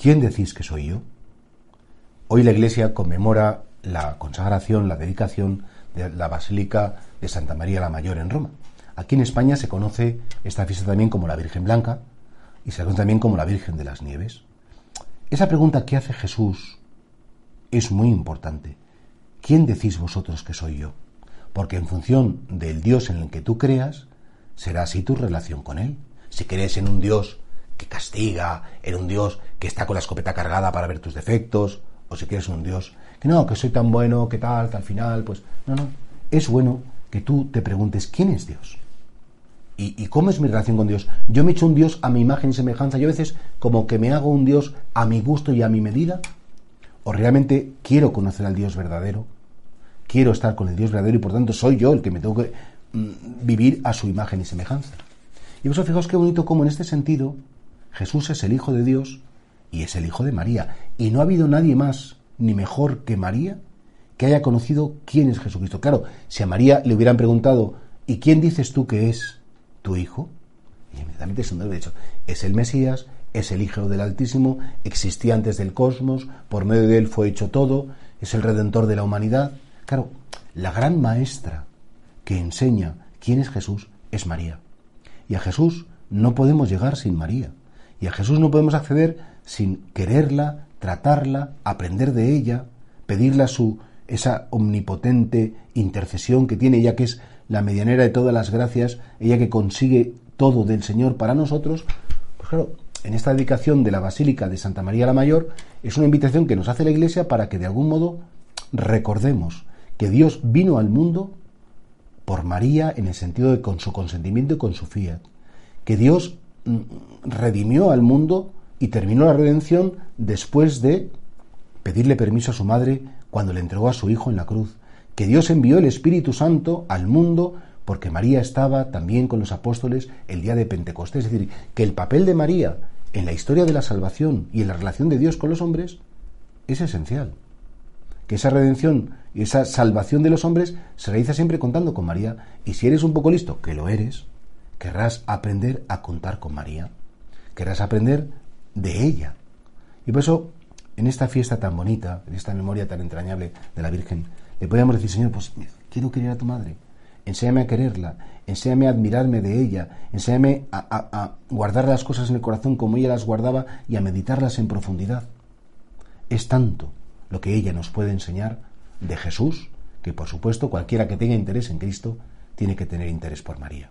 ¿Quién decís que soy yo? Hoy la Iglesia conmemora la consagración, la dedicación de la Basílica de Santa María la Mayor en Roma. Aquí en España se conoce esta fiesta también como la Virgen Blanca y se conoce también como la Virgen de las Nieves. Esa pregunta que hace Jesús es muy importante. ¿Quién decís vosotros que soy yo? Porque en función del Dios en el que tú creas, será así tu relación con Él. Si crees en un Dios que castiga, en un Dios que está con la escopeta cargada para ver tus defectos, o si quieres un Dios que no, que soy tan bueno, que tal, que al final, pues no, no. Es bueno que tú te preguntes quién es Dios. ¿Y, cómo es mi relación con Dios? Yo me he hecho un Dios a mi imagen y semejanza. Yo a veces como que me hago un Dios a mi gusto y a mi medida. ¿O realmente quiero conocer al Dios verdadero? Quiero estar con el Dios verdadero y por tanto soy yo el que me tengo que mm, vivir a su imagen y semejanza. Y vosotros fijaos qué bonito como en este sentido Jesús es el Hijo de Dios y es el Hijo de María. Y no ha habido nadie más ni mejor que María que haya conocido quién es Jesucristo. Claro, si a María le hubieran preguntado, ¿y quién dices tú que es tu Hijo? Y inmediatamente se de hecho, es el Mesías, es el Hijo del Altísimo, existía antes del cosmos, por medio de él fue hecho todo, es el Redentor de la humanidad. Claro, la gran maestra que enseña quién es Jesús es María. Y a Jesús no podemos llegar sin María. Y a Jesús no podemos acceder sin quererla, tratarla, aprender de ella, pedirle a su esa omnipotente intercesión que tiene ella que es la medianera de todas las gracias, ella que consigue todo del Señor para nosotros, pues claro, en esta dedicación de la Basílica de Santa María la Mayor es una invitación que nos hace la Iglesia para que de algún modo recordemos que Dios vino al mundo por María en el sentido de con su consentimiento y con su fiat, que Dios redimió al mundo y terminó la redención después de pedirle permiso a su madre cuando le entregó a su hijo en la cruz, que Dios envió el Espíritu Santo al mundo porque María estaba también con los apóstoles el día de Pentecostés, es decir, que el papel de María en la historia de la salvación y en la relación de Dios con los hombres es esencial. Que esa redención y esa salvación de los hombres se realiza siempre contando con María, y si eres un poco listo, que lo eres, querrás aprender a contar con María, querrás aprender de ella. Y por eso, en esta fiesta tan bonita, en esta memoria tan entrañable de la Virgen, le podemos decir, Señor, pues quiero querer a tu madre, enséñame a quererla, enséñame a admirarme de ella, enséñame a, a guardar las cosas en el corazón como ella las guardaba y a meditarlas en profundidad. Es tanto lo que ella nos puede enseñar de Jesús, que por supuesto cualquiera que tenga interés en Cristo tiene que tener interés por María.